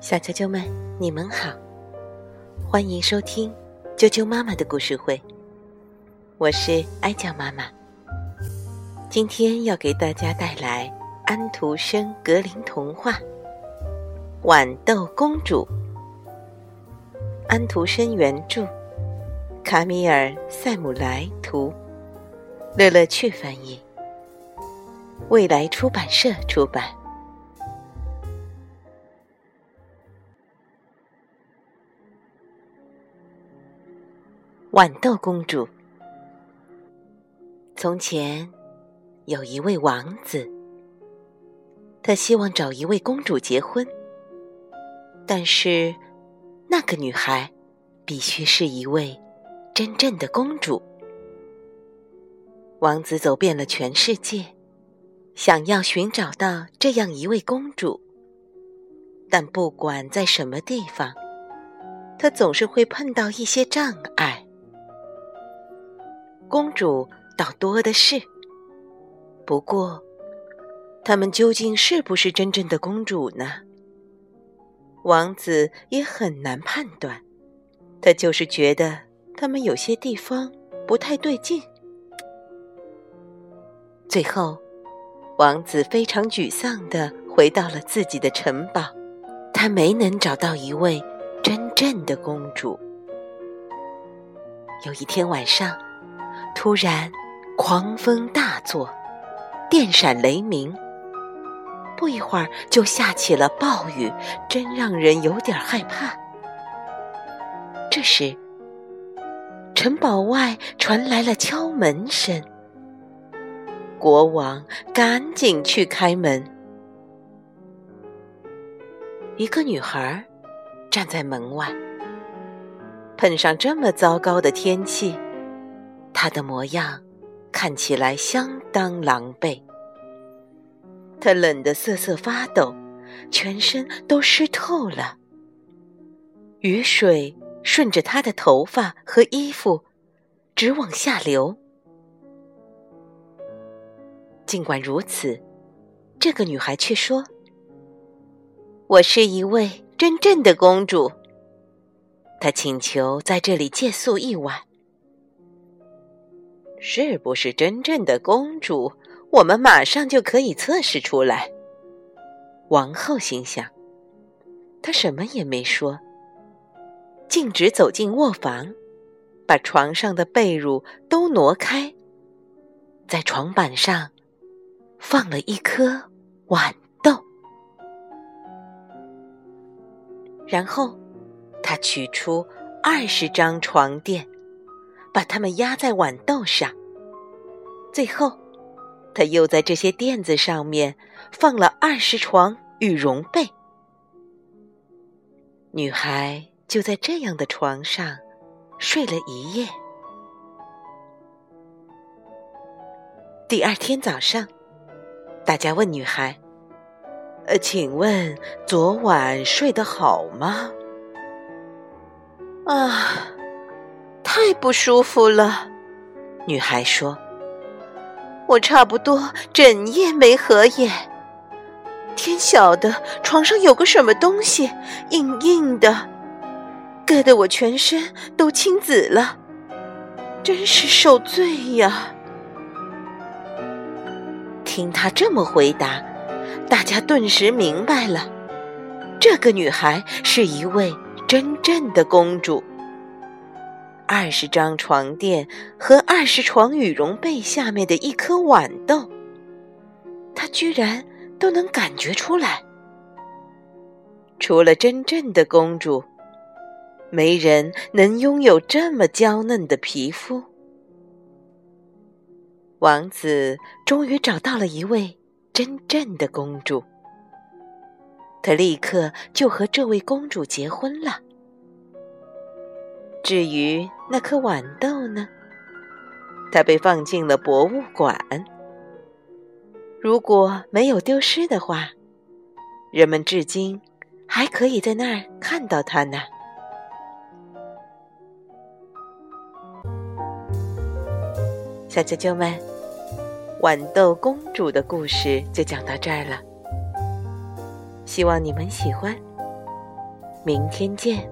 小啾啾们，你们好，欢迎收听啾啾妈妈的故事会。我是哀酱妈妈，今天要给大家带来安徒生格林童话《豌豆公主》。安徒生原著，卡米尔·塞姆莱图，乐乐趣翻译，未来出版社出版。豌豆公主。从前，有一位王子，他希望找一位公主结婚，但是那个女孩必须是一位真正的公主。王子走遍了全世界，想要寻找到这样一位公主，但不管在什么地方，他总是会碰到一些障碍。公主倒多的是，不过，她们究竟是不是真正的公主呢？王子也很难判断，他就是觉得他们有些地方不太对劲。最后，王子非常沮丧的回到了自己的城堡，他没能找到一位真正的公主。有一天晚上。突然，狂风大作，电闪雷鸣。不一会儿，就下起了暴雨，真让人有点害怕。这时，城堡外传来了敲门声。国王赶紧去开门。一个女孩站在门外，碰上这么糟糕的天气。他的模样看起来相当狼狈，他冷得瑟瑟发抖，全身都湿透了。雨水顺着他的头发和衣服直往下流。尽管如此，这个女孩却说：“我是一位真正的公主。”她请求在这里借宿一晚。是不是真正的公主？我们马上就可以测试出来。王后心想，她什么也没说，径直走进卧房，把床上的被褥都挪开，在床板上放了一颗豌豆，然后她取出二十张床垫。把它们压在豌豆上，最后，他又在这些垫子上面放了二十床羽绒被。女孩就在这样的床上睡了一夜。第二天早上，大家问女孩：“呃，请问昨晚睡得好吗？”啊。不舒服了，女孩说：“我差不多整夜没合眼。天晓得床上有个什么东西，硬硬的，硌得我全身都青紫了，真是受罪呀！”听他这么回答，大家顿时明白了，这个女孩是一位真正的公主。二十张床垫和二十床羽绒被下面的一颗豌豆，他居然都能感觉出来。除了真正的公主，没人能拥有这么娇嫩的皮肤。王子终于找到了一位真正的公主，他立刻就和这位公主结婚了。至于那颗豌豆呢？它被放进了博物馆。如果没有丢失的话，人们至今还可以在那儿看到它呢。小啾啾们，豌豆公主的故事就讲到这儿了。希望你们喜欢。明天见。